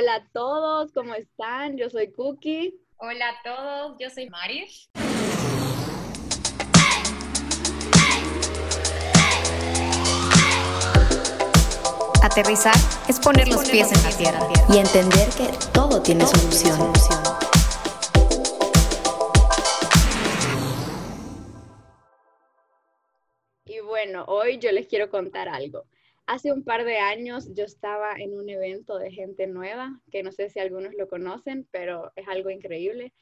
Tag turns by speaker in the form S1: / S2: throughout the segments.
S1: Hola a todos, ¿cómo están? Yo soy Cookie.
S2: Hola a todos, yo soy Marish.
S3: Aterrizar es poner los pies en la tierra y entender que todo tiene solución.
S1: Y bueno, hoy yo les quiero contar algo. Hace un par de años yo estaba en un evento de gente nueva, que no sé si algunos lo conocen, pero es algo increíble.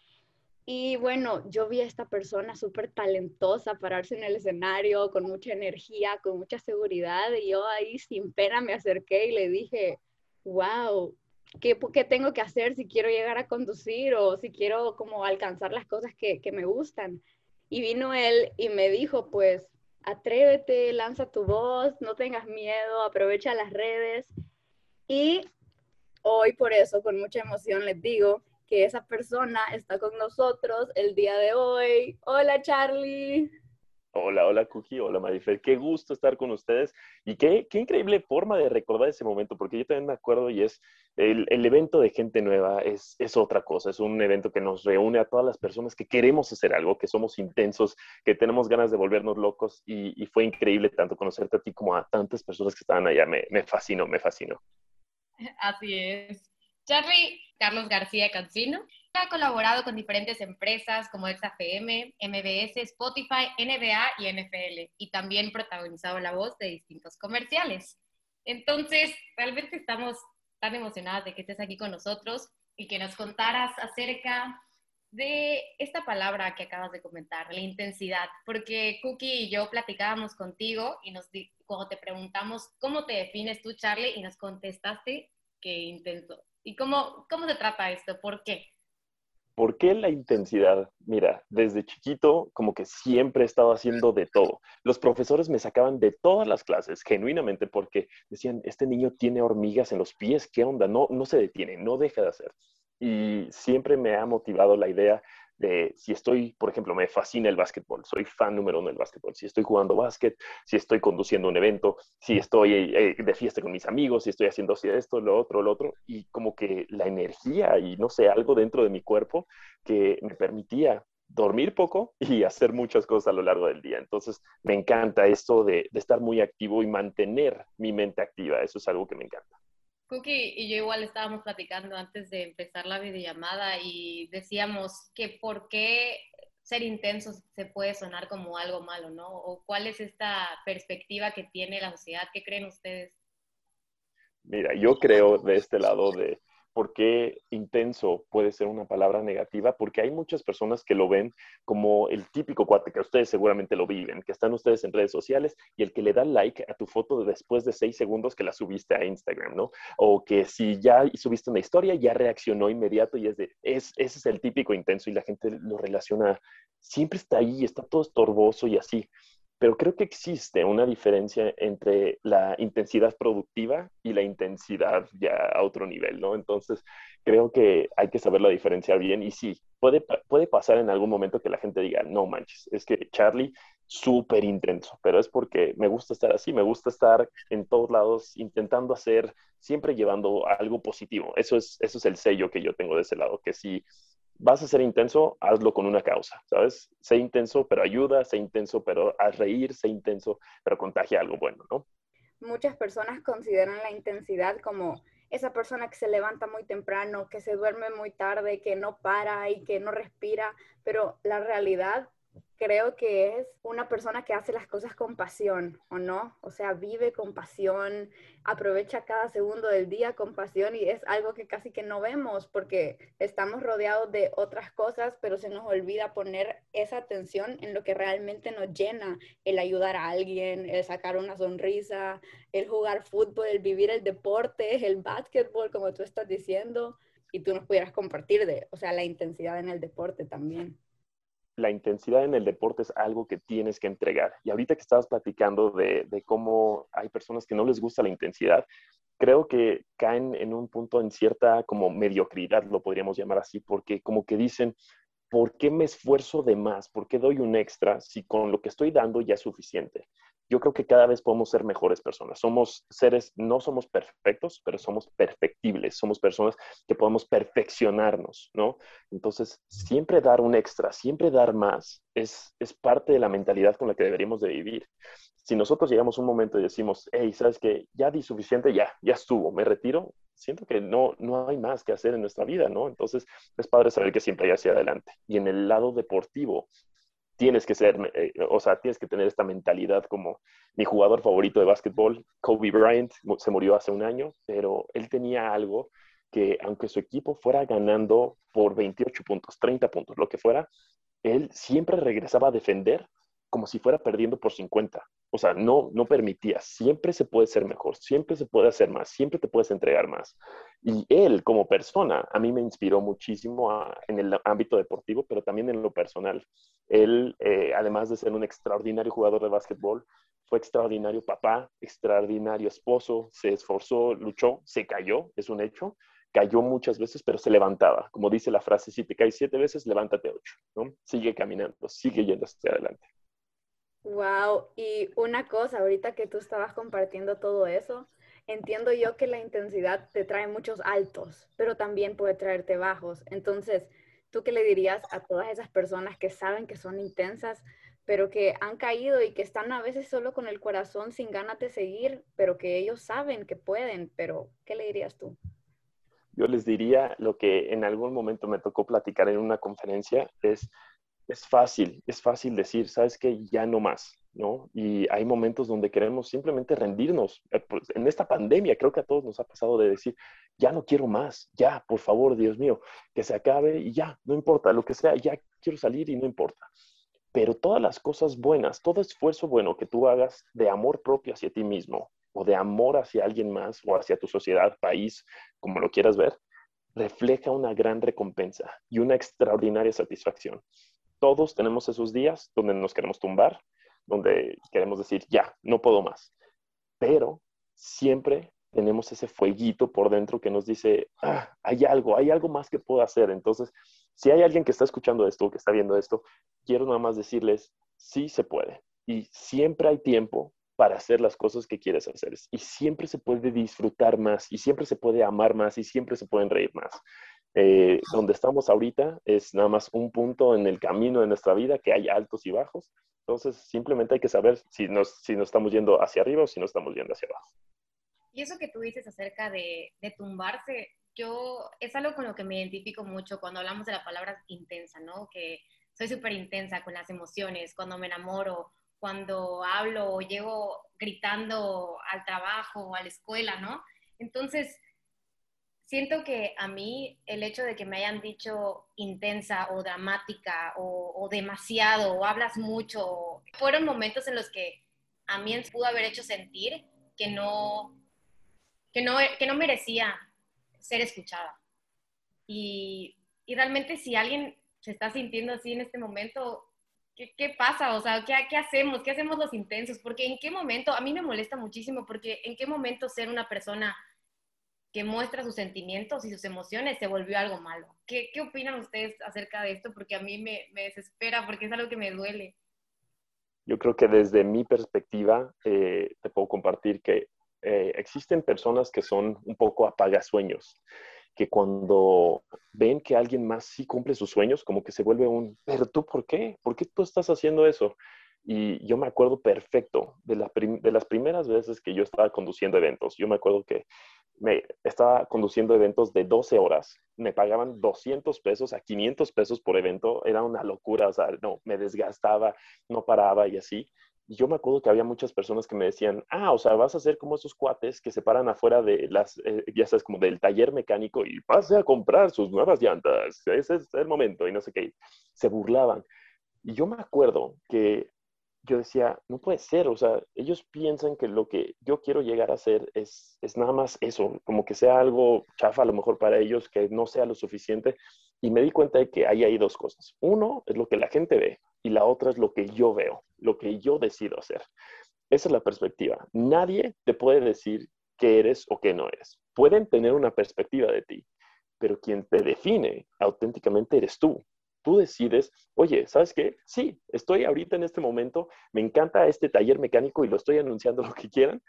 S1: Y bueno, yo vi a esta persona súper talentosa pararse en el escenario con mucha energía, con mucha seguridad, y yo ahí sin pena me acerqué y le dije, wow, ¿qué, qué tengo que hacer si quiero llegar a conducir o si quiero como alcanzar las cosas que, que me gustan? Y vino él y me dijo, pues, atrévete, lanza tu voz, no tengas miedo, aprovecha las redes. Y hoy por eso, con mucha emoción, les digo que esa persona está con nosotros el día de hoy. Hola Charlie.
S4: Hola, hola Cookie, hola Marifer, qué gusto estar con ustedes y qué, qué, increíble forma de recordar ese momento, porque yo también me acuerdo y es el, el, evento de gente nueva, es, es otra cosa, es un evento que nos reúne a todas las personas que queremos hacer algo, que somos intensos, que tenemos ganas de volvernos locos y, fue increíble tanto conocerte a ti como a tantas personas que estaban allá, me, me fascinó, me fascinó.
S2: Así es. Charlie Carlos García Cancino. Ha colaborado con diferentes empresas como XFM, MBS, Spotify, NBA y NFL, y también protagonizado la voz de distintos comerciales. Entonces, realmente estamos tan emocionadas de que estés aquí con nosotros y que nos contaras acerca de esta palabra que acabas de comentar, la intensidad, porque Cookie y yo platicábamos contigo y nos cuando te preguntamos cómo te defines tú, Charlie, y nos contestaste que intento ¿Y cómo, cómo se trata esto? ¿Por qué?
S4: ¿Por qué la intensidad? Mira, desde chiquito como que siempre he estado haciendo de todo. Los profesores me sacaban de todas las clases, genuinamente, porque decían, este niño tiene hormigas en los pies, ¿qué onda? No, no se detiene, no deja de hacer. Y siempre me ha motivado la idea de si estoy, por ejemplo, me fascina el básquetbol, soy fan número uno del básquetbol, si estoy jugando básquet, si estoy conduciendo un evento, si estoy eh, de fiesta con mis amigos, si estoy haciendo así esto, lo otro, lo otro, y como que la energía y no sé, algo dentro de mi cuerpo que me permitía dormir poco y hacer muchas cosas a lo largo del día. Entonces, me encanta esto de, de estar muy activo y mantener mi mente activa, eso es algo que me encanta.
S2: Cookie y yo igual estábamos platicando antes de empezar la videollamada y decíamos que por qué ser intenso se puede sonar como algo malo, ¿no? O cuál es esta perspectiva que tiene la sociedad, ¿qué creen ustedes?
S4: Mira, yo creo de este lado de por qué intenso puede ser una palabra negativa, porque hay muchas personas que lo ven como el típico cuate, que ustedes seguramente lo viven, que están ustedes en redes sociales y el que le da like a tu foto después de seis segundos que la subiste a Instagram, ¿no? O que si ya subiste una historia, ya reaccionó inmediato y es de, es, ese es el típico intenso y la gente lo relaciona, siempre está ahí, está todo estorboso y así pero creo que existe una diferencia entre la intensidad productiva y la intensidad ya a otro nivel, ¿no? Entonces, creo que hay que saber la diferencia bien y sí, puede, puede pasar en algún momento que la gente diga, no manches, es que Charlie, súper intenso, pero es porque me gusta estar así, me gusta estar en todos lados intentando hacer, siempre llevando algo positivo. Eso es, eso es el sello que yo tengo de ese lado, que si vas a ser intenso, hazlo con una causa, ¿sabes? Sé intenso, pero ayuda, sé intenso, pero haz reír, sé intenso, pero contagia algo bueno, ¿no?
S1: Muchas personas consideran la intensidad como esa persona que se levanta muy temprano, que se duerme muy tarde, que no para y que no respira, pero la realidad creo que es una persona que hace las cosas con pasión, ¿o no? O sea, vive con pasión, aprovecha cada segundo del día con pasión y es algo que casi que no vemos porque estamos rodeados de otras cosas, pero se nos olvida poner esa atención en lo que realmente nos llena, el ayudar a alguien, el sacar una sonrisa, el jugar fútbol, el vivir el deporte, el básquetbol, como tú estás diciendo, y tú nos pudieras compartir de, o sea, la intensidad en el deporte también
S4: la intensidad en el deporte es algo que tienes que entregar. Y ahorita que estabas platicando de, cómo hay personas que no les gusta la intensidad, creo que caen en un punto en cierta como mediocridad, lo podríamos llamar así, porque como que dicen, ¿por qué me esfuerzo de más? ¿Por qué doy un extra si con lo que estoy dando ya es suficiente? Yo creo que cada vez podemos ser mejores personas. Somos seres, no somos perfectos, pero somos perfectibles. Somos personas que podemos perfeccionarnos, ¿no? Entonces, siempre dar un extra, siempre dar más, es, es parte de la mentalidad con la que deberíamos de vivir. Si nosotros llegamos a un momento y decimos, hey, ¿sabes qué? Ya di suficiente, ya, ya estuvo, me retiro, siento que no, no hay más que hacer en nuestra vida, ¿no? Entonces, es padre saber que siempre hay hacia adelante. Y en el lado deportivo, tienes que ser, eh, o sea, tienes que tener esta mentalidad como mi jugador favorito de básquetbol, Kobe Bryant, se murió hace un año, pero él tenía algo que aunque su equipo fuera ganando por 28 puntos, 30 puntos, lo que fuera, él siempre regresaba a defender como si fuera perdiendo por 50. O sea, no, no permitía. Siempre se puede ser mejor, siempre se puede hacer más, siempre te puedes entregar más. Y él como persona a mí me inspiró muchísimo en el ámbito deportivo, pero también en lo personal. Él, eh, además de ser un extraordinario jugador de básquetbol, fue extraordinario papá, extraordinario esposo, se esforzó, luchó, se cayó, es un hecho, cayó muchas veces, pero se levantaba. Como dice la frase, si te caes siete veces, levántate ocho, ¿no? Sigue caminando, sigue yendo hacia adelante.
S1: Wow, y una cosa, ahorita que tú estabas compartiendo todo eso, entiendo yo que la intensidad te trae muchos altos, pero también puede traerte bajos. Entonces, ¿tú qué le dirías a todas esas personas que saben que son intensas, pero que han caído y que están a veces solo con el corazón sin ganas de seguir, pero que ellos saben que pueden, pero ¿qué le dirías tú?
S4: Yo les diría lo que en algún momento me tocó platicar en una conferencia, es es fácil, es fácil decir, sabes que ya no más, ¿no? Y hay momentos donde queremos simplemente rendirnos. Eh, pues, en esta pandemia creo que a todos nos ha pasado de decir, ya no quiero más, ya, por favor, Dios mío, que se acabe y ya, no importa, lo que sea, ya quiero salir y no importa. Pero todas las cosas buenas, todo esfuerzo bueno que tú hagas de amor propio hacia ti mismo o de amor hacia alguien más o hacia tu sociedad, país, como lo quieras ver, refleja una gran recompensa y una extraordinaria satisfacción todos tenemos esos días donde nos queremos tumbar, donde queremos decir, ya, no puedo más. Pero siempre tenemos ese fueguito por dentro que nos dice, ah, hay algo, hay algo más que puedo hacer. Entonces, si hay alguien que está escuchando esto, que está viendo esto, quiero nada más decirles, sí se puede. Y siempre hay tiempo para hacer las cosas que quieres hacer. Y siempre se puede disfrutar más, y siempre se puede amar más, y siempre se pueden reír más. Eh, donde estamos ahorita es nada más un punto en el camino de nuestra vida que hay altos y bajos. Entonces, simplemente hay que saber si nos, si nos estamos yendo hacia arriba o si nos estamos yendo hacia abajo.
S2: Y eso que tú dices acerca de, de tumbarse, yo es algo con lo que me identifico mucho cuando hablamos de la palabra intensa, ¿no? Que soy súper intensa con las emociones, cuando me enamoro, cuando hablo o llego gritando al trabajo o a la escuela, ¿no? Entonces, siento que a mí el hecho de que me hayan dicho intensa o dramática o, demasiado o hablas mucho, fueron momentos en los que a mí pudo haber hecho sentir que no, que no, que no merecía ser escuchada. Y, y, realmente si alguien se está sintiendo así en este momento, ¿qué, qué pasa? O sea, ¿qué, ¿qué hacemos? ¿Qué hacemos los intensos? Porque en qué momento, a mí me molesta muchísimo porque en qué momento ser una persona que muestra sus sentimientos y sus emociones se volvió algo malo. ¿Qué, qué opinan ustedes acerca de esto? Porque a mí me, me, desespera, porque es algo que me duele.
S4: Yo creo que desde mi perspectiva eh, te puedo compartir que eh, existen personas que son un poco apagasueños, que cuando ven que alguien más sí cumple sus sueños, como que se vuelve un, pero tú, ¿por qué? ¿Por qué tú estás haciendo eso? Y yo me acuerdo perfecto de, la de las primeras veces que yo estaba conduciendo eventos. Yo me acuerdo que me estaba conduciendo eventos de 12 horas, me pagaban 200 pesos a 500 pesos por evento, era una locura, o sea, no, me desgastaba, no paraba y así. Y yo me acuerdo que había muchas personas que me decían, ah, o sea, vas a ser como esos cuates que se paran afuera de las, eh, ya sabes, como del taller mecánico y pase a comprar sus nuevas llantas, ese es el momento y no sé qué. Se burlaban. Y yo me acuerdo que yo decía, no puede ser, o sea, ellos piensan que lo que yo quiero llegar a hacer es, es nada más eso, como que sea algo chafa a lo mejor para ellos, que no sea lo suficiente. Y me di cuenta de que ahí hay dos cosas. Uno es lo que la gente ve y la otra es lo que yo veo, lo que yo decido hacer. Esa es la perspectiva. Nadie te puede decir qué eres o qué no eres. Pueden tener una perspectiva de ti, pero quien te define auténticamente eres tú tú decides, oye, ¿sabes qué? Sí, estoy ahorita en este momento, me encanta este taller mecánico y lo estoy anunciando lo que quieran,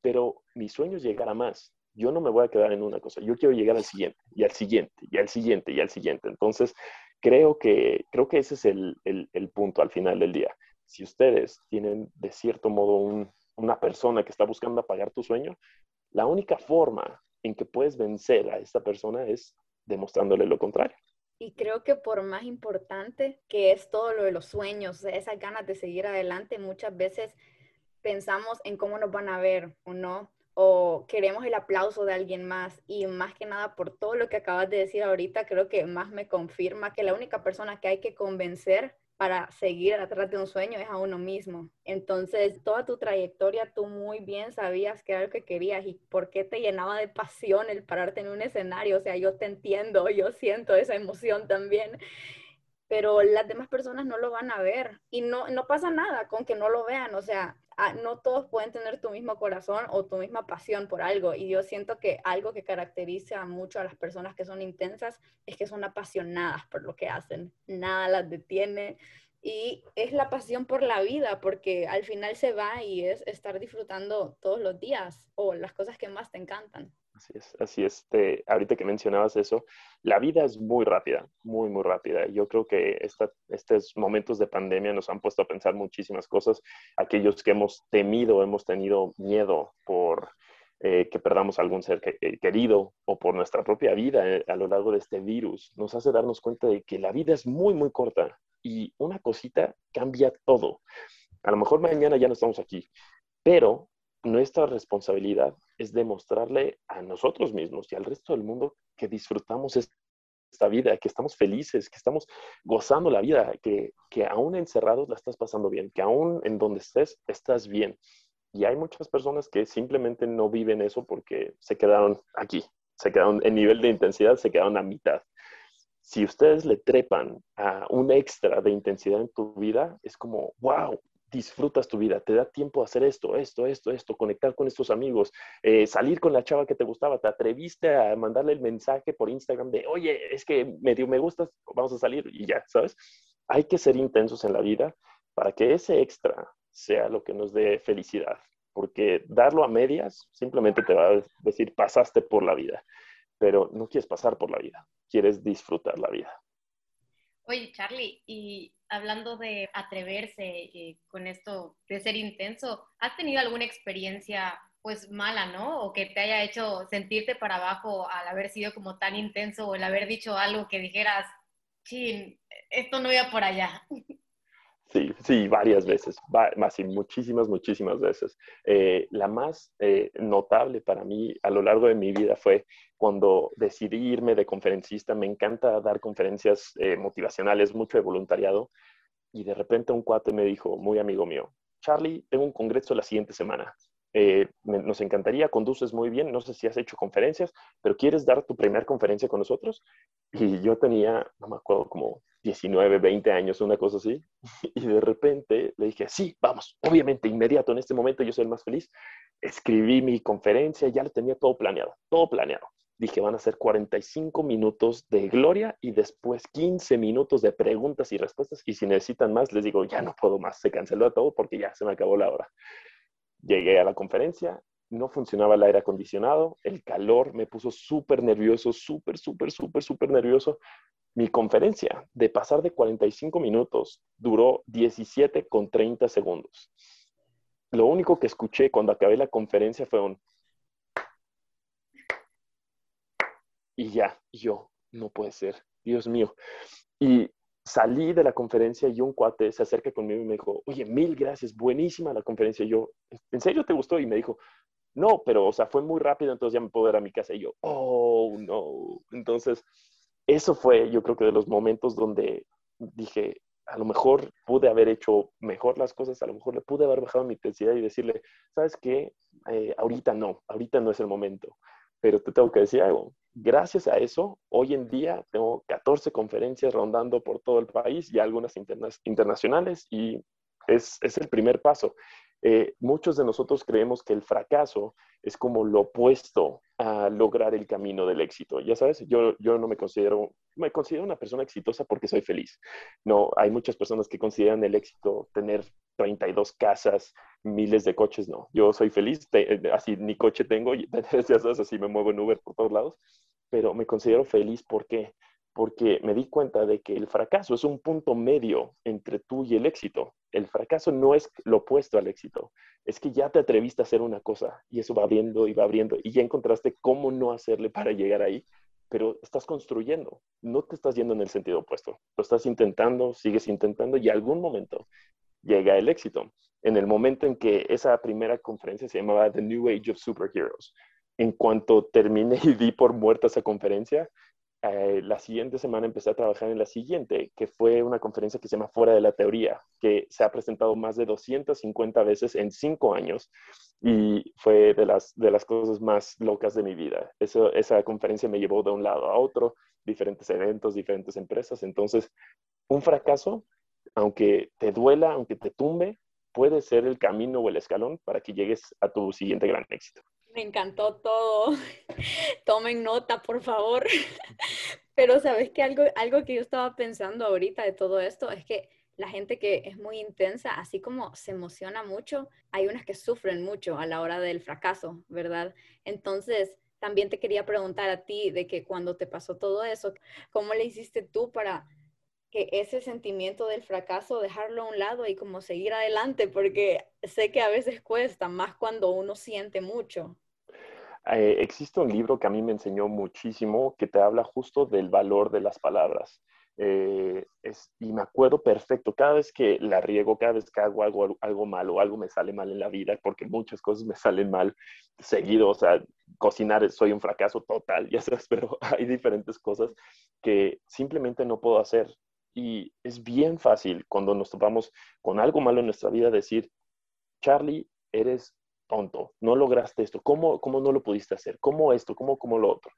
S4: pero mi sueño es llegar a más. Yo no me voy a quedar en una cosa, yo quiero llegar al siguiente, y al siguiente, y al siguiente, y al siguiente. Entonces, creo que, creo que ese es el, el, punto al final del día. Si ustedes tienen de cierto modo una persona que está buscando apagar tu sueño, la única forma en que puedes vencer a esta persona es demostrándole lo contrario.
S1: Y creo que por más importante que es todo lo de los sueños, esas ganas de seguir adelante, muchas veces pensamos en cómo nos van a ver o no, o queremos el aplauso de alguien más. Y más que nada, por todo lo que acabas de decir ahorita, creo que más me confirma que la única persona que hay que convencer para seguir atrás de un sueño es a uno mismo. Entonces, toda tu trayectoria, tú muy bien sabías qué era lo que querías y por qué te llenaba de pasión el pararte en un escenario. O sea, yo te entiendo, yo siento esa emoción también, pero las demás personas no lo van a ver y no, no pasa nada con que no lo vean. O sea, Ah, no todos pueden tener tu mismo corazón o tu misma pasión por algo. Y yo siento que algo que caracteriza mucho a las personas que son intensas es que son apasionadas por lo que hacen. Nada las detiene. Y es la pasión por la vida, porque al final se va y es estar disfrutando todos los días o las cosas que más te encantan.
S4: Así es, así es. ahorita que mencionabas eso, la vida es muy rápida, muy, muy rápida. Yo creo que estos momentos de pandemia nos han puesto a pensar muchísimas cosas. Aquellos que hemos temido, hemos tenido miedo por eh, que perdamos algún ser eh, querido o por nuestra propia vida eh, a lo largo de este virus, nos hace darnos cuenta de que la vida es muy, muy corta y una cosita cambia todo. A lo mejor mañana ya no estamos aquí, pero nuestra responsabilidad es demostrarle a nosotros mismos y al resto del mundo que disfrutamos esta vida, que estamos felices, que estamos gozando la vida, que, que aún encerrados la estás pasando bien, que aún en donde estés estás bien. Y hay muchas personas que simplemente no viven eso porque se quedaron aquí, se quedaron en nivel de intensidad, se quedaron a mitad. Si ustedes le trepan a un extra de intensidad en tu vida, es como, wow, disfrutas tu vida, te da tiempo a hacer esto, esto, esto, esto, conectar con estos amigos, eh, salir con la chava que te gustaba, te atreviste a mandarle el mensaje por Instagram de, oye, es que me dio me gustas, vamos a salir y ya, ¿sabes? Hay que ser intensos en la vida para que ese extra sea lo que nos dé felicidad, porque darlo a medias simplemente te va a decir, pasaste por la vida, pero no quieres pasar por la vida, quieres disfrutar la vida.
S2: Oye, Charlie, y hablando de atreverse eh, con esto de ser intenso, ¿has tenido alguna experiencia pues mala, ¿no? O que te haya hecho sentirte para abajo al haber sido como tan intenso o el haber dicho algo que dijeras, chin, esto no iba por allá.
S4: Sí, sí, varias veces, más y muchísimas, muchísimas veces. Eh, la más eh, notable para mí a lo largo de mi vida fue cuando decidí irme de conferencista. Me encanta dar conferencias eh, motivacionales, mucho de voluntariado. Y de repente un cuate me dijo, muy amigo mío, Charlie, tengo un congreso la siguiente semana. nos encantaría, conduces muy bien, no sé si has hecho conferencias, pero ¿quieres dar tu primera conferencia con nosotros? Y yo tenía, no me acuerdo, como 19, 20 años, una cosa así. Y de repente le dije, sí, vamos, obviamente, inmediato, en este momento yo soy el más feliz. Escribí mi conferencia, ya lo tenía todo planeado, todo planeado. Dije, van a ser 45 minutos de gloria y después 15 minutos de preguntas y respuestas. Y si necesitan más, les digo, ya no puedo más, se canceló todo porque ya se me acabó la hora. Llegué a la conferencia, no funcionaba el aire acondicionado, el calor me puso súper nervioso, súper, súper, súper, súper nervioso. Mi conferencia, de pasar de 45 minutos, duró 17 con 30 segundos. Lo único que escuché cuando acabé la conferencia fue un... Y ya, yo, no puede ser, Dios mío. Y salí de la conferencia y un cuate se acerca conmigo y me dijo, oye, mil gracias, buenísima la conferencia. Yo, ¿en serio te gustó? Y me dijo, no, pero, o sea, fue muy rápido, entonces ya me puedo ir a mi casa. Y yo, oh, no. Entonces, eso fue, yo creo que de los momentos donde dije, a lo mejor pude haber hecho mejor las cosas, a lo mejor le pude haber bajado mi intensidad y decirle, ¿sabes qué? Eh, ahorita no, ahorita no es el momento. Pero te tengo que decir algo. Gracias a eso, hoy en día tengo 14 conferencias rondando por todo el país y algunas internacionales y es, es el primer paso. Eh, muchos de nosotros creemos que el fracaso es como lo opuesto a lograr el camino del éxito. Ya sabes, yo, yo no me considero me considero una persona exitosa porque soy feliz. No, hay muchas personas que consideran el éxito tener 32 casas, miles de coches. No, yo soy feliz, eh, así ni coche tengo, ya sabes, así me muevo en Uber por todos lados, pero me considero feliz porque porque me di cuenta de que el fracaso es un punto medio entre tú y el éxito. El fracaso no es lo opuesto al éxito, es que ya te atreviste a hacer una cosa y eso va abriendo y va abriendo y ya encontraste cómo no hacerle para llegar ahí, pero estás construyendo, no te estás yendo en el sentido opuesto, lo estás intentando, sigues intentando y algún momento llega el éxito. En el momento en que esa primera conferencia se llamaba The New Age of Superheroes, en cuanto terminé y di por muerta esa conferencia, eh, la siguiente semana empecé a trabajar en la siguiente, que fue una conferencia que se llama Fuera de la Teoría, que se ha presentado más de 250 veces en cinco años y fue de las, de las cosas más locas de mi vida. Esa conferencia me llevó de un lado a otro, diferentes eventos, diferentes empresas. Entonces, un fracaso, aunque te duela, aunque te tumbe, puede ser el camino o el escalón para que llegues a tu siguiente gran éxito.
S1: Me encantó todo. Tomen nota, por favor. Pero sabes que algo, algo que yo estaba pensando ahorita de todo esto es que la gente que es muy intensa, así como se emociona mucho, hay unas que sufren mucho a la hora del fracaso, ¿verdad? Entonces, también te quería preguntar a ti de que cuando te pasó todo eso, ¿cómo le hiciste tú para que ese sentimiento del fracaso, dejarlo a un lado y como seguir adelante, porque sé que a veces cuesta, más cuando uno siente mucho.
S4: Eh, existe un libro que a mí me enseñó muchísimo que te habla justo del valor de las palabras. Eh, y me acuerdo perfecto, cada vez que la riego, cada vez que hago algo, algo malo, algo me sale mal en la vida, porque muchas cosas me salen mal seguido, o sea, cocinar soy un fracaso total, ya sabes, pero hay diferentes cosas que simplemente no puedo hacer. Y es bien fácil cuando nos topamos con algo malo en nuestra vida decir, Charlie, eres tonto, no lograste esto, ¿cómo, cómo no lo pudiste hacer? ¿Cómo esto? ¿Cómo, cómo lo otro?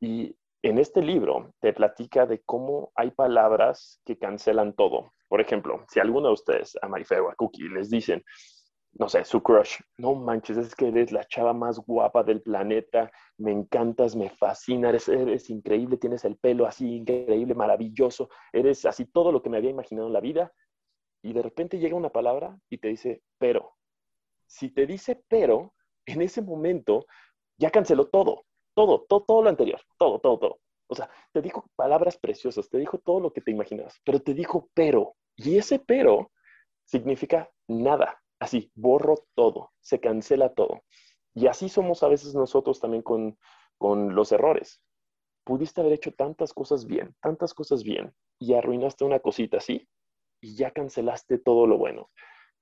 S4: Y en este libro te platica de cómo hay palabras que cancelan todo. Por ejemplo, si alguno de ustedes, a Marifer o a Cookie, les dicen, no sé, su crush, no manches, es que eres la chava más guapa del planeta, me encantas, me fascina, eres, eres, increíble, tienes el pelo así increíble, maravilloso, eres así todo lo que me había imaginado en la vida, y de repente llega una palabra y te dice, pero. Si te dice pero, en ese momento ya canceló todo, todo, todo, todo lo anterior, todo, todo, todo. O sea, te dijo palabras preciosas, te dijo todo lo que te imaginabas, pero te dijo pero. Y ese pero significa nada, así, borro todo, se cancela todo. Y así somos a veces nosotros también con, con los errores. Pudiste haber hecho tantas cosas bien, tantas cosas bien, y arruinaste una cosita así, y ya cancelaste todo lo bueno.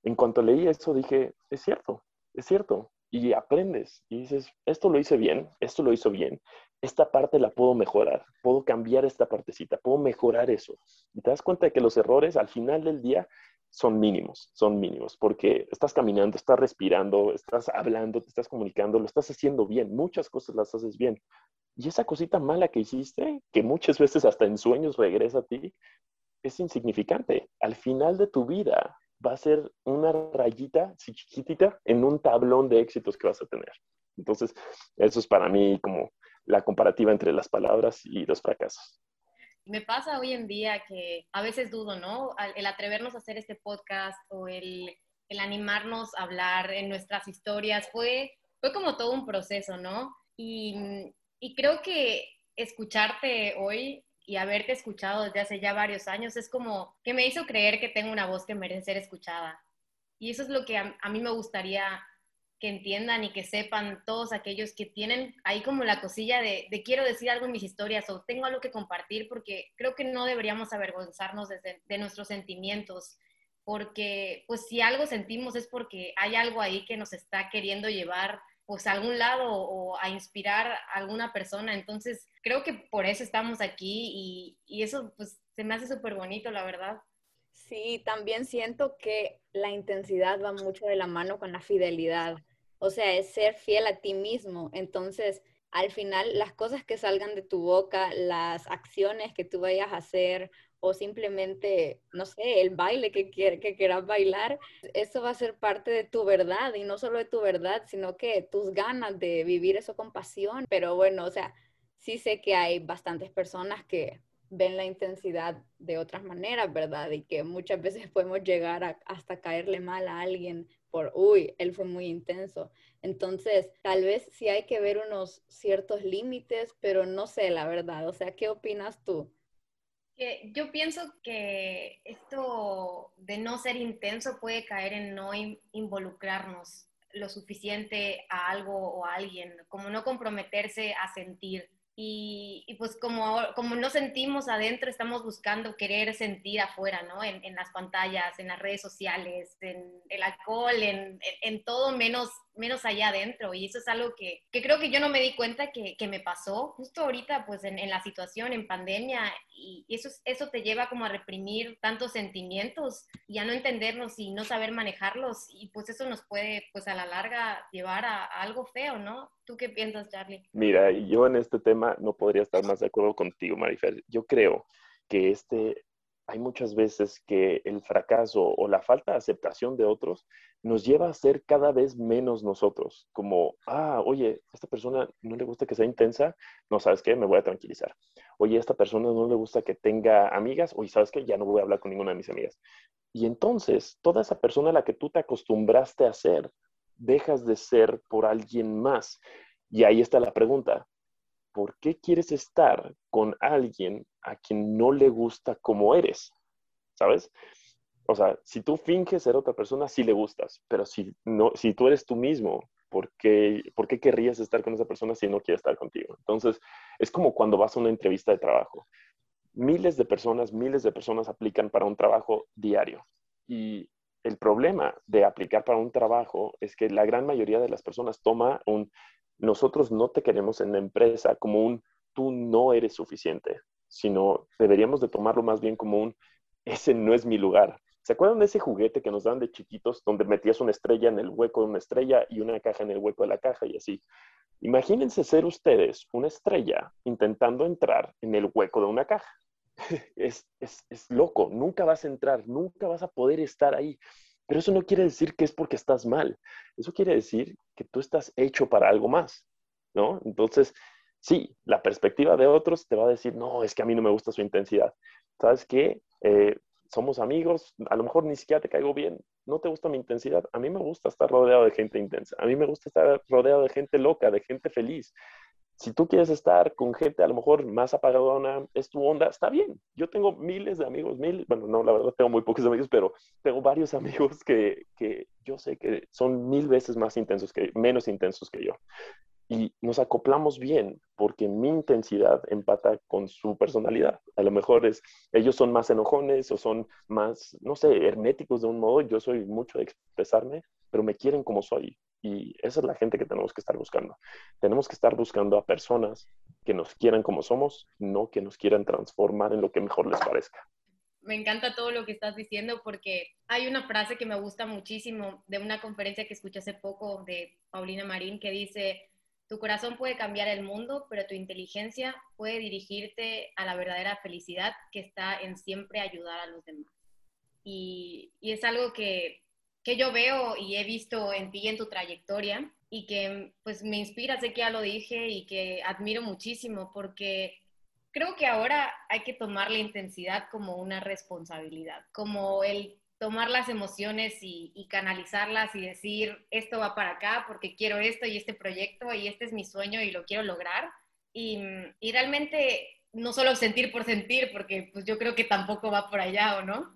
S4: En cuanto leí eso, dije, es cierto, es cierto. Y aprendes y dices, esto lo hice bien, esto lo hizo bien, esta parte la puedo mejorar, puedo cambiar esta partecita, puedo mejorar eso. Y te das cuenta de que los errores al final del día son mínimos, son mínimos, porque estás caminando, estás respirando, estás hablando, te estás comunicando, lo estás haciendo bien, muchas cosas las haces bien. Y esa cosita mala que hiciste, que muchas veces hasta en sueños regresa a ti, es insignificante. Al final de tu vida va a ser una rayita chiquitita en un tablón de éxitos que vas a tener. Entonces, eso es para mí como la comparativa entre las palabras y los fracasos.
S2: Me pasa hoy en día que a veces dudo, ¿no? El atrevernos a hacer este podcast o el, el animarnos a hablar en nuestras historias fue, fue como todo un proceso, ¿no? Y, y creo que escucharte hoy y haberte escuchado desde hace ya varios años es como que me hizo creer que tengo una voz que merece ser escuchada. Y eso es lo que a, mí me gustaría que entiendan y que sepan todos aquellos que tienen ahí como la cosilla de, quiero decir algo en mis historias o tengo algo que compartir, porque creo que no deberíamos avergonzarnos de nuestros sentimientos, porque pues si algo sentimos es porque hay algo ahí que nos está queriendo llevar pues a algún lado o a inspirar a alguna persona. Entonces creo que por eso estamos aquí y, y eso pues se me hace súper bonito, la verdad.
S1: Sí, también siento que la intensidad va mucho de la mano con la fidelidad. O sea, es ser fiel a ti mismo. Entonces, al final, las cosas que salgan de tu boca, las acciones que tú vayas a hacer o simplemente, no sé, el baile que, que quieras bailar, eso va a ser parte de tu verdad y no solo de tu verdad, sino que tus ganas de vivir eso con pasión. Pero bueno, o sea, sí sé que hay bastantes personas que ven la intensidad de otras maneras, ¿verdad? Y que muchas veces podemos llegar a, hasta caerle mal a alguien por, uy, él fue muy intenso. Entonces, tal vez sí hay que ver unos ciertos límites, pero no sé, la verdad. O sea, ¿qué opinas tú?
S2: Yo pienso que esto de no ser intenso puede caer en no involucrarnos lo suficiente a algo o a alguien, como no comprometerse a sentir y, pues como, como no sentimos adentro, estamos buscando querer sentir afuera, ¿no? En, las pantallas, en las redes sociales, en el alcohol, en, en, todo menos, menos allá adentro. Y eso es algo que, que creo que yo no me di cuenta que, que me pasó justo ahorita, pues en, la situación, en pandemia. Y eso, eso te lleva como a reprimir tantos sentimientos y a no entendernos y no saber manejarlos. Y pues eso nos puede, pues a la larga, llevar a, a algo feo, ¿no? ¿Tú qué piensas, Charlie?
S4: Mira, yo en este tema no podría estar más de acuerdo contigo, Marifer. Yo creo que este, hay muchas veces que el fracaso o la falta de aceptación de otros nos lleva a ser cada vez menos nosotros. Como, ah, oye, esta persona no le gusta que sea intensa, no sabes qué, me voy a tranquilizar. Oye, esta persona no le gusta que tenga amigas, oye, sabes qué, ya no voy a hablar con ninguna de mis amigas. Y entonces, toda esa persona a la que tú te acostumbraste a ser, dejas de ser por alguien más. Y ahí está la pregunta, ¿por qué quieres estar con alguien a quien no le gusta como eres? ¿Sabes? O sea, si tú finges ser otra persona, sí le gustas, pero si, no, si tú eres tú mismo, ¿por qué, ¿por qué querrías estar con esa persona si no quiere estar contigo? Entonces, es como cuando vas a una entrevista de trabajo. Miles de personas, miles de personas aplican para un trabajo diario y el problema de aplicar para un trabajo es que la gran mayoría de las personas toma un nosotros no te queremos en la empresa como un tú no eres suficiente, sino deberíamos de tomarlo más bien como un ese no es mi lugar. ¿Se acuerdan de ese juguete que nos dan de chiquitos donde metías una estrella en el hueco de una estrella y una caja en el hueco de la caja y así? Imagínense ser ustedes una estrella intentando entrar en el hueco de una caja. es, es, loco, nunca vas a entrar, nunca vas a poder estar ahí. Pero eso no quiere decir que es porque estás mal, eso quiere decir que tú estás hecho para algo más, ¿no? Entonces, sí, la perspectiva de otros te va a decir, no, es que a mí no me gusta su intensidad. ¿Sabes qué? Eh, somos amigos, a lo mejor ni siquiera te caigo bien, no te gusta mi intensidad, a mí me gusta estar rodeado de gente intensa, a mí me gusta estar rodeado de gente loca, de gente feliz, si tú quieres estar con gente a lo mejor más apagadona, es tu onda, está bien. Yo tengo miles de amigos, mil, bueno, no, la verdad tengo muy pocos amigos, pero tengo varios amigos que, que yo sé que son mil veces más intensos que, menos intensos que yo. Y nos acoplamos bien porque mi intensidad empata con su personalidad. A lo mejor es, ellos son más enojones o son más, no sé, herméticos de un modo. Yo soy mucho de expresarme, pero me quieren como soy. Y esa es la gente que tenemos que estar buscando. Tenemos que estar buscando a personas que nos quieran como somos, no que nos quieran transformar en lo que mejor les parezca.
S2: Me encanta todo lo que estás diciendo porque hay una frase que me gusta muchísimo de una conferencia que escuché hace poco de Paulina Marín que dice, tu corazón puede cambiar el mundo, pero tu inteligencia puede dirigirte a la verdadera felicidad que está en siempre ayudar a los demás. Y, y es algo que que yo veo y he visto en ti en tu trayectoria y que pues me inspira, sé que ya lo dije y que admiro muchísimo porque creo que ahora hay que tomar la intensidad como una responsabilidad, como el tomar las emociones y, canalizarlas y decir, esto va para acá porque quiero esto y este proyecto y este es mi sueño y lo quiero lograr. Y, y realmente no solo sentir por sentir, porque pues yo creo que tampoco va por allá, ¿o no?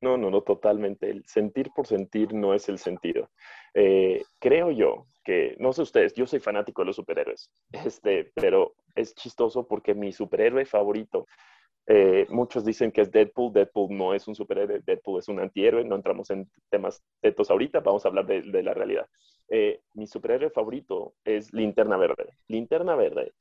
S4: No, no, no, totalmente. El sentir por sentir no es el sentido. Eh, creo yo que, no sé ustedes, yo soy fanático de los superhéroes, este, pero es chistoso porque mi superhéroe favorito, eh, muchos dicen que es Deadpool, Deadpool no es un superhéroe, Deadpool es un antihéroe, no entramos en temas tetos ahorita, vamos a hablar de, la realidad. Eh, mi superhéroe favorito es Linterna Verde. Linterna Verde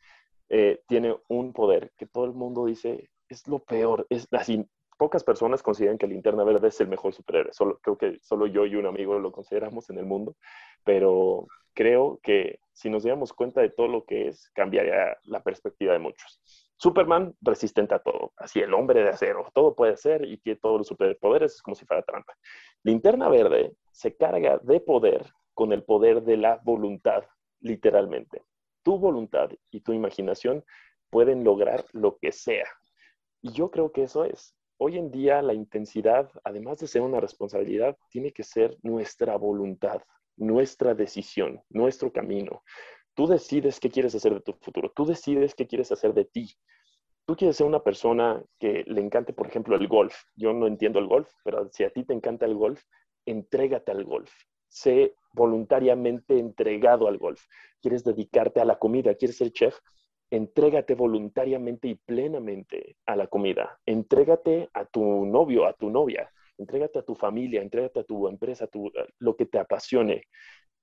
S4: tiene un poder que todo el mundo dice es lo peor, es así, pocas personas consideran que Linterna Verde es el mejor superhéroe. Solo, creo que solo yo y un amigo lo consideramos en el mundo, pero creo que si nos diéramos cuenta de todo lo que es, cambiaría la perspectiva de muchos. Superman resistente a todo, así el hombre de acero, todo puede ser y tiene todos los superpoderes, es como si fuera trampa. Linterna Verde se carga de poder con el poder de la voluntad, literalmente. Tu voluntad y tu imaginación pueden lograr lo que sea. Y yo creo que eso es. Hoy en día la intensidad, además de ser una responsabilidad, tiene que ser nuestra voluntad, nuestra decisión, nuestro camino. Tú decides qué quieres hacer de tu futuro, tú decides qué quieres hacer de ti. Tú quieres ser una persona que le encante, por ejemplo, el golf. Yo no entiendo el golf, pero si a ti te encanta el golf, entrégate al golf. Sé voluntariamente entregado al golf. Quieres dedicarte a la comida, quieres ser chef, entrégate voluntariamente y plenamente a la comida. Entrégate a tu novio, a tu novia. Entrégate a tu familia, entrégate a tu empresa, a lo que te apasione.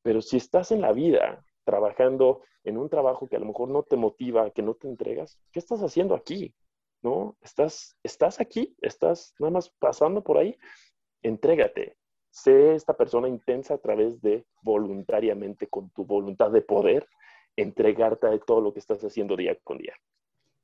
S4: Pero si estás en la vida trabajando en un trabajo que a lo mejor no te motiva, que no te entregas, ¿qué estás haciendo aquí? ¿No? ¿Estás, estás aquí? ¿Estás nada más pasando por ahí? Entrégate. Sé esta persona intensa a través de voluntariamente, con tu voluntad de poder, entregarte a todo lo que estás haciendo día con día.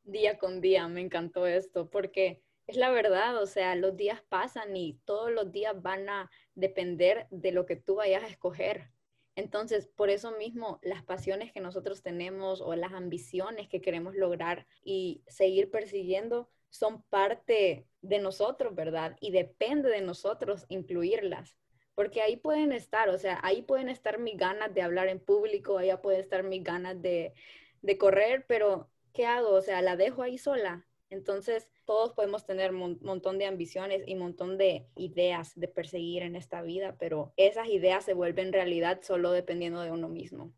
S1: Día con día, me encantó esto, porque es la verdad, o sea, los días pasan y todos los días van a depender de lo que tú vayas a escoger. Entonces, por eso mismo, las pasiones que nosotros tenemos o las ambiciones que queremos lograr y seguir persiguiendo son parte de nosotros, ¿verdad? Y depende de nosotros incluirlas porque ahí pueden estar, o sea, ahí pueden estar mis ganas de hablar en público, ahí pueden estar mis ganas de, de correr, pero ¿qué hago? O sea, la dejo ahí sola. Entonces, todos podemos tener un montón de ambiciones y un montón de ideas de perseguir en esta vida, pero esas ideas se vuelven realidad solo dependiendo de uno mismo.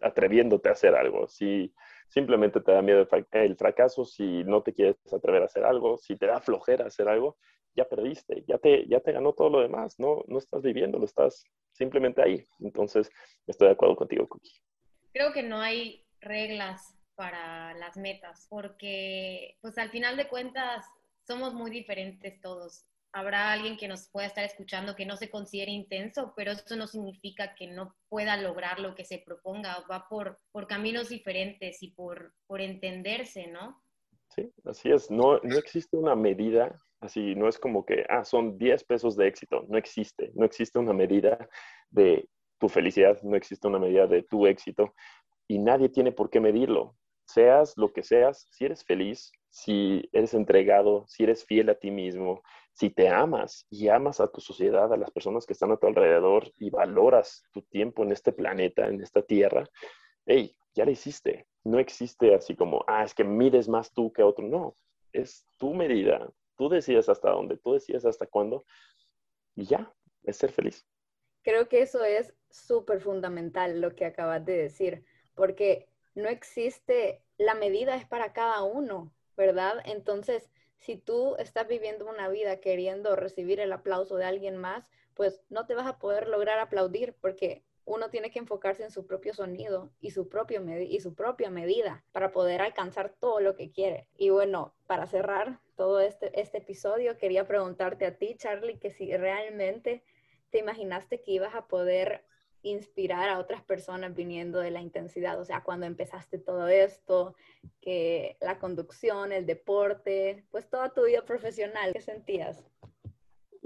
S4: atreviéndote a hacer algo. Si simplemente te da miedo el fracaso, si no te quieres atrever a hacer algo, si te da flojera hacer algo, ya perdiste, ya te, ya te ganó todo lo demás, no, no estás viviendo, lo estás simplemente ahí. Entonces, estoy de acuerdo contigo, Cookie.
S2: Creo que no hay reglas para las metas, porque pues al final de cuentas somos muy diferentes todos. Habrá alguien que nos pueda estar escuchando que no se considere intenso, pero eso no significa que no pueda lograr lo que se proponga. Va por, por caminos diferentes y por, por entenderse, ¿no?
S4: Sí, así es. No, no existe una medida Así, no es como que, ah, son 10 pesos de éxito. No existe. No existe una medida de tu felicidad, no existe una medida de tu éxito y nadie tiene por qué medirlo. Seas lo que seas, si eres feliz, si eres entregado, si eres fiel a ti mismo, si te amas y amas a tu sociedad, a las personas que están a tu alrededor y valoras tu tiempo en este planeta, en esta tierra, hey, ya lo hiciste. No existe así como, ah, es que mides más tú que otro. No, es tu medida, tú decides hasta dónde, tú decides hasta cuándo y ya, es ser feliz.
S1: Creo que eso es súper fundamental lo que acabas de decir, porque no existe, la medida es para cada uno, ¿verdad? Entonces, si tú estás viviendo una vida queriendo recibir el aplauso de alguien más, pues no te vas a poder lograr aplaudir porque uno tiene que enfocarse en su propio sonido y su, propio y su propia medida para poder alcanzar todo lo que quiere. Y bueno, para cerrar todo este, este episodio, quería preguntarte a ti, Charlie, que si realmente te imaginaste que ibas a poder inspirar a otras personas viniendo de la intensidad, o sea, cuando empezaste todo esto, que la conducción, el deporte, pues toda tu vida profesional, ¿qué sentías?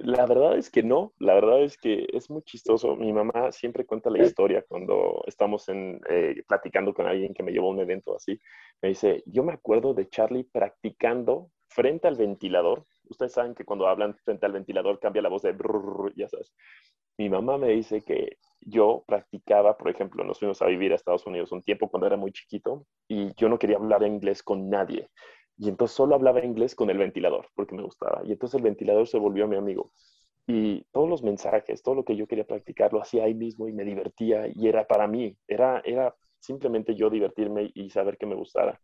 S4: La verdad es que no, la verdad es que es muy chistoso. Mi mamá siempre cuenta la historia cuando estamos en, eh, platicando con alguien que me llevó a un evento así. Me dice, yo me acuerdo de Charlie practicando frente al ventilador. Ustedes saben que cuando hablan frente al ventilador cambia la voz de brrr, ya sabes. Mi mamá me dice que yo practicaba, por ejemplo, nos fuimos a vivir a Estados Unidos un tiempo cuando era muy chiquito y yo no quería hablar inglés con nadie. Y entonces solo hablaba inglés con el ventilador porque me gustaba. Y entonces el ventilador se volvió mi amigo. Y todos los mensajes, todo lo que yo quería practicar, lo hacía ahí mismo y me divertía y era para mí. Era, era simplemente yo divertirme y saber que me gustara.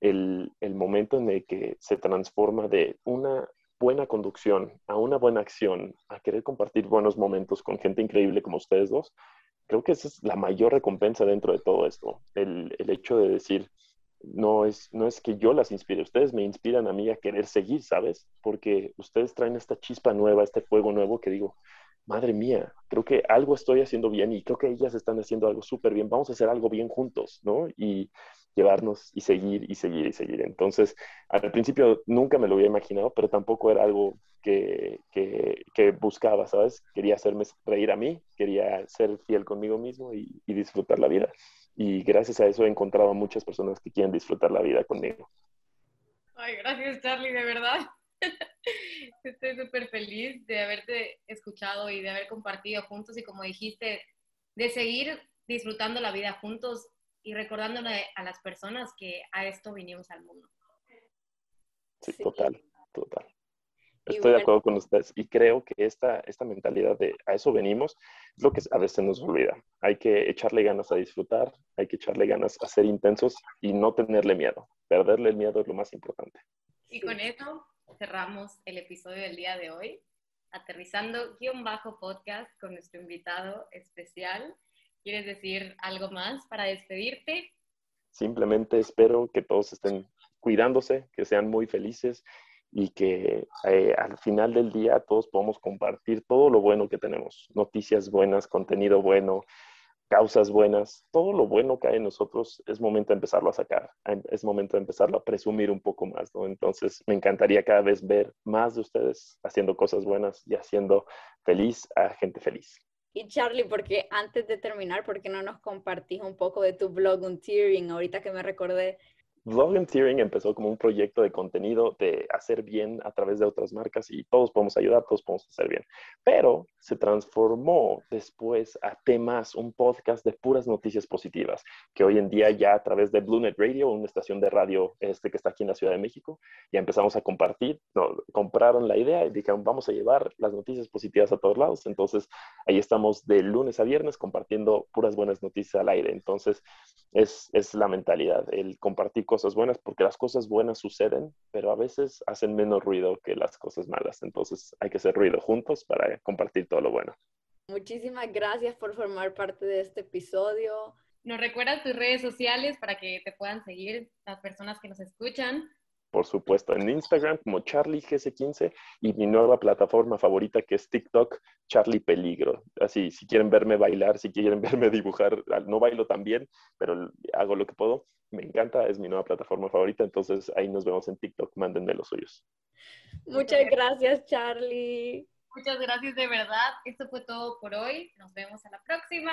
S4: El, el momento en el que se transforma de una buena conducción a una buena acción, a querer compartir buenos momentos con gente increíble como ustedes dos, creo que esa es la mayor recompensa dentro de todo esto. El, el hecho de decir, no es, no es que yo las inspire, ustedes me inspiran a mí a querer seguir, ¿sabes? Porque ustedes traen esta chispa nueva, este fuego nuevo que digo, madre mía, creo que algo estoy haciendo bien y creo que ellas están haciendo algo súper bien, vamos a hacer algo bien juntos, ¿no? Y llevarnos y seguir y seguir y seguir. Entonces, al principio nunca me lo había imaginado, pero tampoco era algo que, que, buscaba, ¿sabes? Quería hacerme reír a mí, quería ser fiel conmigo mismo y disfrutar la vida y gracias a eso he encontrado a muchas personas que quieren disfrutar la vida conmigo.
S2: Ay, gracias Charlie, de verdad. Estoy súper feliz de haberte escuchado y de haber compartido juntos y como dijiste, de seguir disfrutando la vida juntos y recordándole a las personas que a esto vinimos al mundo.
S4: Sí, total, total. Estoy de acuerdo con ustedes y creo que esta, esta mentalidad de a eso venimos es lo que a veces nos olvida. Hay que echarle ganas a disfrutar, hay que echarle ganas a ser intensos y no tenerle miedo. Perderle el miedo es lo más importante.
S2: Y con eso cerramos el episodio del día de hoy, aterrizando guion bajo podcast con nuestro invitado especial. ¿Quieres decir algo más para despedirte?
S4: Simplemente espero que todos estén cuidándose, que sean muy felices y que eh, al final del día todos podamos compartir todo lo bueno que tenemos, noticias buenas, contenido bueno, causas buenas, todo lo bueno que hay en nosotros es momento de empezarlo a sacar, es momento de empezarlo a presumir un poco más, ¿no? Entonces me encantaría cada vez ver más de ustedes haciendo cosas buenas y haciendo feliz a gente feliz.
S1: Y Charlie, porque antes de terminar, ¿por qué no nos compartís un poco de tu blog un Tearing? Ahorita que me recordé
S4: Volunteering empezó como un proyecto de contenido de hacer bien a través de otras marcas y todos podemos ayudar, todos podemos hacer bien. Pero se transformó después a temas, un podcast de puras noticias positivas, que hoy en día ya a través de BlueNet Radio, una estación de radio este que está aquí en la Ciudad de México, ya empezamos a compartir, no, compraron la idea y dijeron, vamos a llevar las noticias positivas a todos lados. Entonces, ahí estamos de lunes a viernes compartiendo puras buenas noticias al aire. Entonces, es, es la mentalidad, el compartir cosas buenas, porque las cosas buenas suceden, pero a veces hacen menos ruido que las cosas malas. Entonces hay que hacer ruido juntos para compartir todo lo bueno.
S1: Muchísimas gracias por formar parte de este episodio.
S2: ¿Nos recuerdas tus redes sociales para que te puedan seguir las personas que nos escuchan?
S4: Por supuesto, en Instagram como CharlieGS15 y mi nueva plataforma favorita que es TikTok, Charlie Peligro. Así, si quieren verme bailar, si quieren verme dibujar, no bailo tan bien, pero hago lo que puedo. Me encanta, es mi nueva plataforma favorita, entonces ahí nos vemos en TikTok, mándenme los suyos.
S1: Muchas gracias, Charlie.
S2: Muchas gracias de verdad. Esto fue todo por hoy. Nos vemos a la próxima.